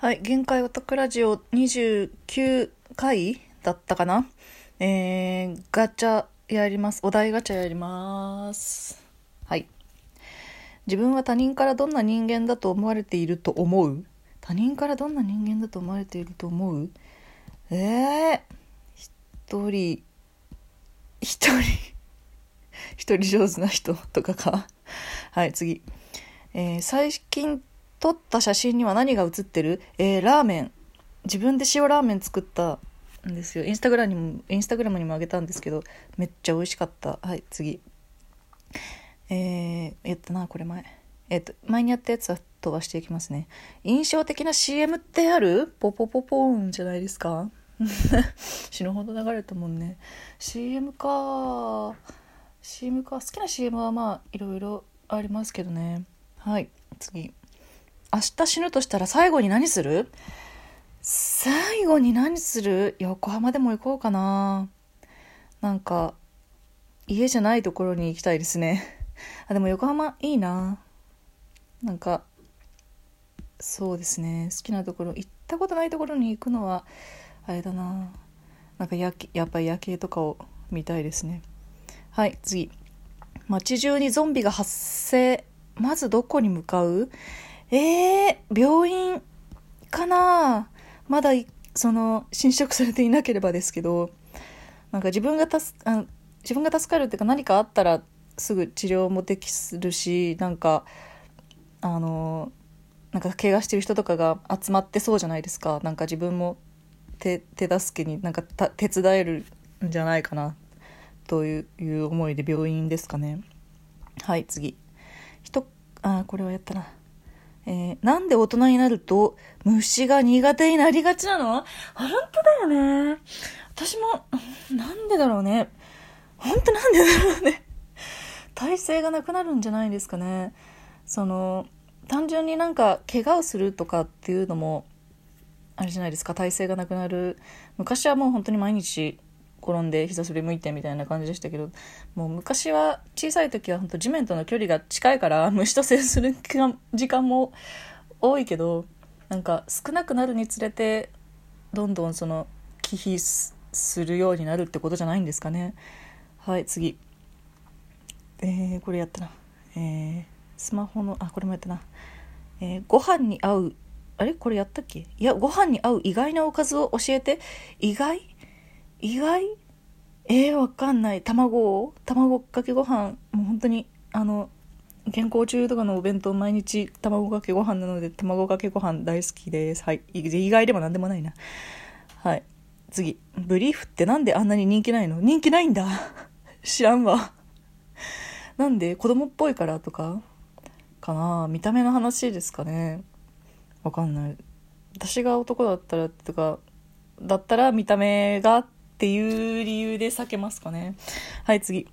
はい、限界オタクラジオ29回だったかな？えー、ガチャやります。お題ガチャやります。はい。自分は他人からどんな人間だと思われていると思う？他人からどんな人間だと思われていると思う？えー、一人、一人、一人上手な人とかか？はい、次。えー最近撮った写真には何が写ってる？えーラーメン。自分で塩ラーメン作ったんですよ。インスタグラムにも、インスタグラムにもあげたんですけど、めっちゃ美味しかった。はい、次。えー、やったな、これ前。えっ、と、前にやったやつは飛ばしていきますね。印象的な CM ってある？ポポポポーンじゃないですか 死ぬほど流れたもんね。CM か CM か好きな CM はまあいろいろありますけどねはい次明日死ぬとしたら最後に何する？最後に何する？横浜でも行こうかな。なんか家じゃないところに行きたいですね。あでも横浜いいな。なんかそうですね。好きなところ行ったことないところに行くのはあれだな。なんかややっぱり夜景とかを見たいですね。はい次。街中にゾンビが発生。まずどこに向かう？えー、病院かな？まだその侵食されていなければですけどなんか自分が助あ自分が助かるっていうか何かあったらすぐ治療もできるしなんかあのなんか怪我してる人とかが集まってそうじゃないですか。なんか自分も手手助けになんかた手伝えるんじゃないかな。といういう思いで病院ですかね。はい次。人あこれはやったな。えーなんで大人になると虫が苦手になりがちなの？あ本当だよね。私もなんでだろうね。本当なんでだろうね。耐性がなくなるんじゃないですかね。その単純になんか怪我をするとかっていうのもあれじゃないですか。体勢がなくなる。昔はもう本当に毎日転んで膝すりむいてみたいな感じでしたけどもう昔は小さい時は本当地面との距離が近いから 虫と接する時間も多いけどなんか少なくなるにつれてどんどんその忌避するようになるってことじゃないんですかね。はい次。えー、これやったな。えー、スマホのあこれもやったな。えーご飯に合うあれ？これやったっけ？いやご飯に合う意外なおかずを教えて。意外？意外？えー、わかんない。卵卵かけご飯？もう本当にあの健康中とかのお弁当毎日卵かけご飯なので卵かけご飯大好きです。はい。意外でもなんでもないな。はい。次。ブリーフってなんであんなに人気ないの？人気ないんだ。知らんわ。なんで？子供っぽいからとか？かな。見た目の話ですかね。わかんない。私が男だったらとかだったら見た目がっていう理由で避けますかね。はい次。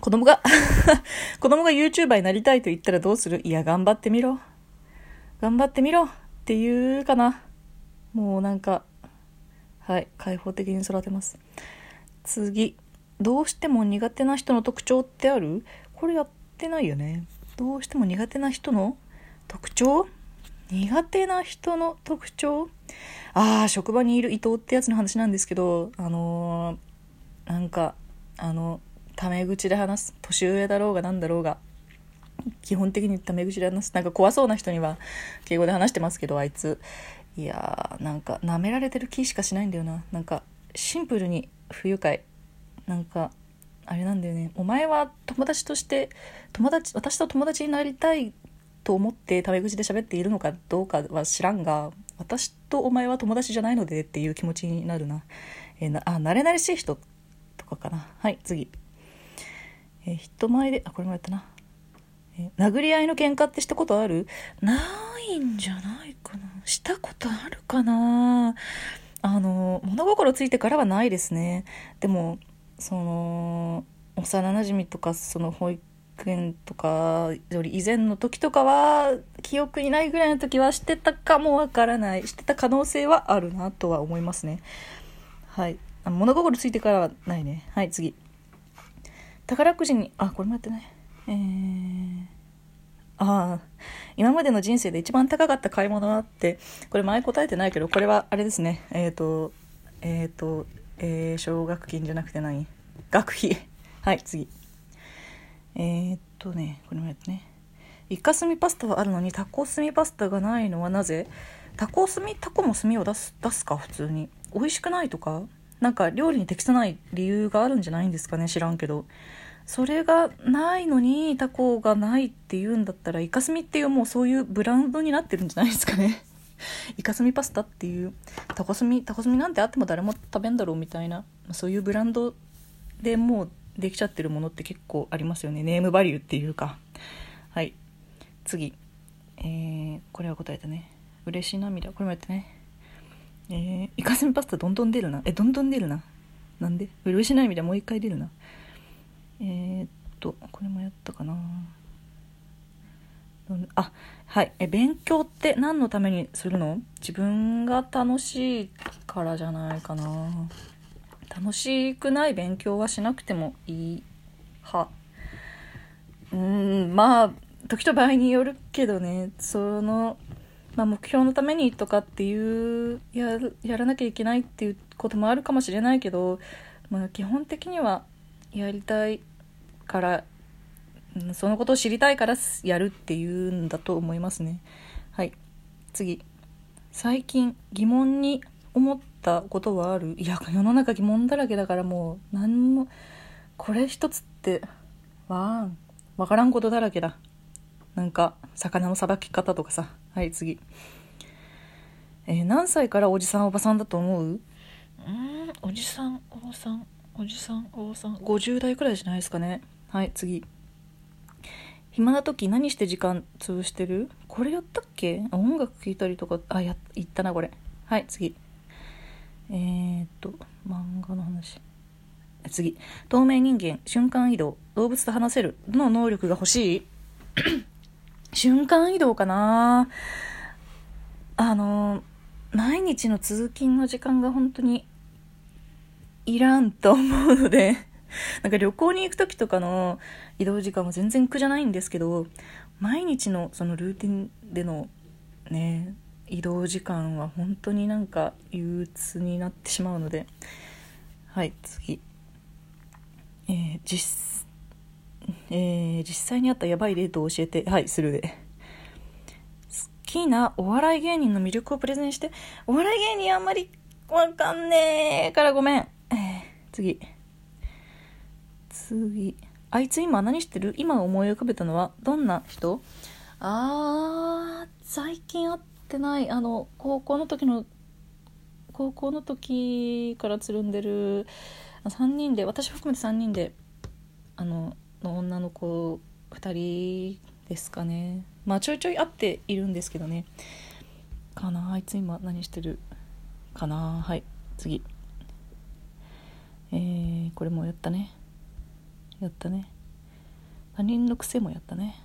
子供が 子供が YouTuber になりたいと言ったらどうする？いや頑張ってみろ。頑張ってみろ。っていうかな。もうなんかはい開放的に育てます。次。どうしても苦手な人の特徴ってある？これやってないよね。どうしても苦手な人の特徴？苦手な人の特徴？ああ職場にいる伊藤ってやつの話なんですけどあのーなんかあのタメ口で話す年上だろうがなんだろうが基本的にタメ口で話すなんか怖そうな人には敬語で話してますけどあいつ。いやーなんか舐められてる気しかしないんだよな。なんかシンプルに不愉快。なんかあれなんだよね。お前は友達として友達私と友達になりたいと思ってタメ口で喋っているのかどうかは知らんが私とお前は友達じゃないのでっていう気持ちになるな,、えーなあ慣れ慣れしい人とかかな。はい次、えー人前であこれもやったな、えー殴り合いの喧嘩ってしたことある？ないんじゃないかな。したことあるかな。あの物心ついてからはないですね。でもその幼なじみとかその保育園とかより以前の時とかは記憶にないぐらいの時はしてたかもわからないしてた可能性はあるなとは思いますね。はい。あ物心ついてからはないね。はい次。宝くじにあこれもやってない。えー、ああ今までの人生で一番高かった買い物はってこれ前答えてないけどこれはあれですね。えっ、ー、とえっ、ー、とえー、奨学金じゃなくて何？学費。はい次。えー、っとねこれもやってね。イカスミパスタはあるのにタコスミパスタがないのはなぜ？タコスミタコも炭を出す出すか？普通に。美味しくないとか？なんか料理に適さない理由があるんじゃないんですかね？知らんけど。それがないのにタコがないっていうんだったらイカスミっていうもうそういうブランドになってるんじゃないですかね？イカスミパスタっていうタコスミタコスミなんてあっても誰も食べんだろうみたいなそういうブランドでもうできちゃってるものって結構ありますよね。ネームバリューっていうか。はい。次。えー、これは答えたね。嬉しい涙。これもやってね。えー、イカスミパスタどんどん出るな。えどんどん出るな。なんで？嬉しい涙。もう一回出るな。えー、っとこれもやったかな。あはい。え勉強って何のためにするの？自分が楽しいからじゃないかな。楽しくない勉強はしなくてもいいはうんまあ時と場合によるけどねその、まあ、目標のためにとかっていうややらなきゃいけないっていうこともあるかもしれないけど、まあ、基本的にはやりたいからそのことを知りたいからやるっていうんだと思いますね。はい。次。最近疑問に思ったことはあるいや、世の中疑問だらけだからもう何も、これ一つって、わーん。わからんことだらけだ。なんか、魚のさばき方とかさ。はい、次。えー、何歳からおじさんおばさんだと思う？うん、おじさんおばさん、おじさんおばさん、50代くらいじゃないですかね。はい、次。暇な時何して時間潰してる？これやったっけ？音楽聴いたりとかあや言ったなこれはい次えー、っと漫画の話。次。透明人間瞬間移動。動物と話せる。の能力が欲しい。瞬間移動かな。あの毎日の通勤の時間が本当にいらんと思うので。なんか旅行に行く時とかの移動時間は全然苦じゃないんですけど毎日のそのルーティンでのね移動時間は本当になんか憂鬱になってしまうので。はい次。えー、実えー、実際にあったやばいデートを教えて。はいするで。好きなお笑い芸人の魅力をプレゼンして。お笑い芸人あんまりわかんねえからごめん、えー、次。次。あいつ今何してる？今思い浮かべたのはどんな人？あー最近会ってないあの高校の時の高校の時からつるんでる3人で私含めて3人であのの女の子2人ですかね。まあちょいちょい会っているんですけどね。かなあいつ今何してるかな。はい次。えー、これもやったね。やったね。他人の癖もやったね。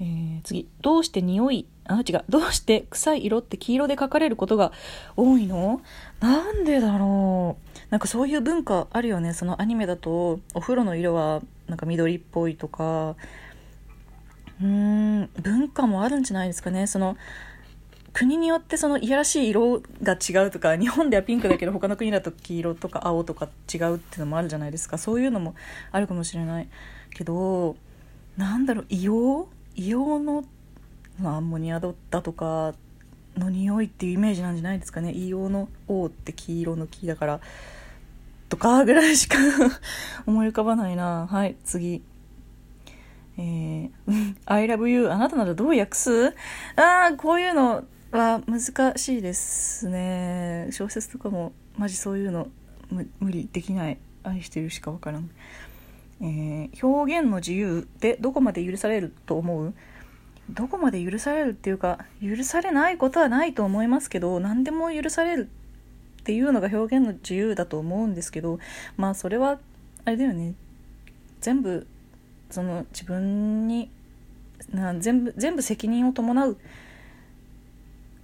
えー、次。どうして匂いあ違う。どうして臭い色って黄色で書かれることが多いの？なんでだろう。なんかそういう文化あるよね。そのアニメだとお風呂の色はなんか緑っぽいとか。うーん文化もあるんじゃないですかね。その国によってそのいやらしい色が違うとか日本ではピンクだけど他の国だと黄色とか青とか違うっていうのもあるじゃないですか。そういうのもあるかもしれないけどなんだろう硫黄硫黄のアンモニアだとかの匂いっていうイメージなんじゃないですかね。硫黄の「王」って黄色の木だから。とかぐらいしか 思い浮かばないな。はい次。えー、I love you あなたならどう訳す？ああこういうのは難しいですね。小説とかもマジそういうの無理できない。愛してるしか分からん、えー、表現の自由ってどこまで許されると思う？どこまで許されるっていうか許されないことはないと思いますけど何でも許されるっていうのが表現の自由だと思うんですけどまあそれはあれだよね。全部その自分にな全部全部責任を伴う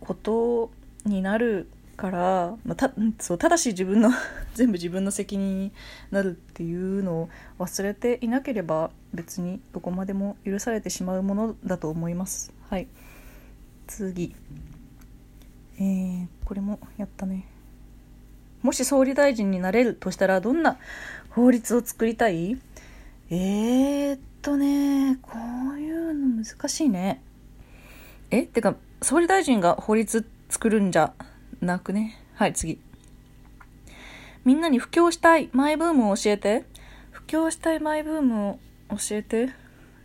ことになるから、まあ、た そうただし自分の 全部自分の責任になるっていうのを忘れていなければ別にどこまでも許されてしまうものだと思います。はい。次。えー、これもやったね。もし総理大臣になれるとしたらどんな法律を作りたい？えー、っとねこういうの難しいね。えってか総理大臣が法律作るんじゃなくね。はい次。みんなに布教したいマイブームを教えて。布教したいマイブームを教えて。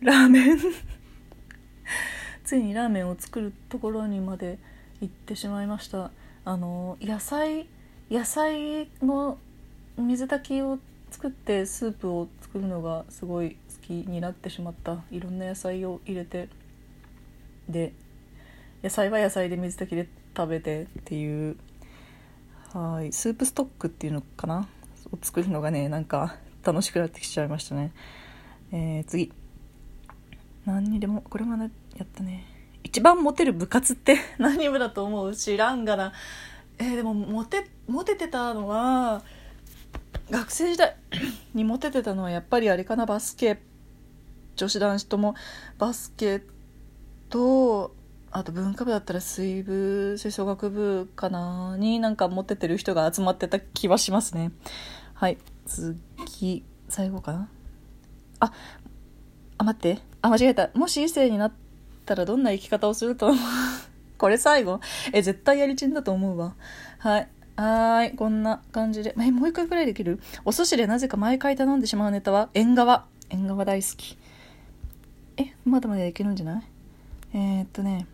ラーメン。ついにラーメンを作るところにまで行ってしまいました。あの野菜野菜の水炊きを作ってスープを作るのがすごい好きになってしまった。いろんな野菜を入れて。で野菜は野菜で水炊きで食べてっていう。はい。スープストックっていうのかな？を作るのがねなんか楽しくなってきちゃいましたね。えー、次。何にでもこれもやったね。一番モテる部活って 何部だと思う？知らんがな。えー、でもモテモテてたのは学生時代 にモテてたのはやっぱりあれかな？バスケ。女子男子とも。バスケとあと文化部だったら水部吹奏楽部かなになんか持っててる人が集まってた気はしますね。はい。次最後かな？ああ待って。あ間違えた。もし異性になったらどんな生き方をすると思う？これ最後？え絶対やりちんだと思うわ。はい。はい。こんな感じで。えもう一回くらいできる？お寿司でなぜか毎回頼んでしまうネタは？縁側。縁側大好き。えまだまだできるんじゃない？えー、っとね。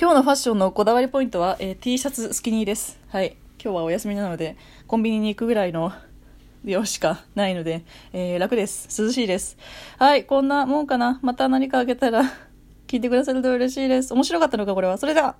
今日のファッションのこだわりポイントは、えー、T シャツスキニーです。はい。今日はお休みなので、コンビニに行くぐらいの 量しかないので、えー、楽です。涼しいです。はい。こんなもんかな。また何かあげたら 聞いてくださると嬉しいです。面白かったのか、これは。それでは。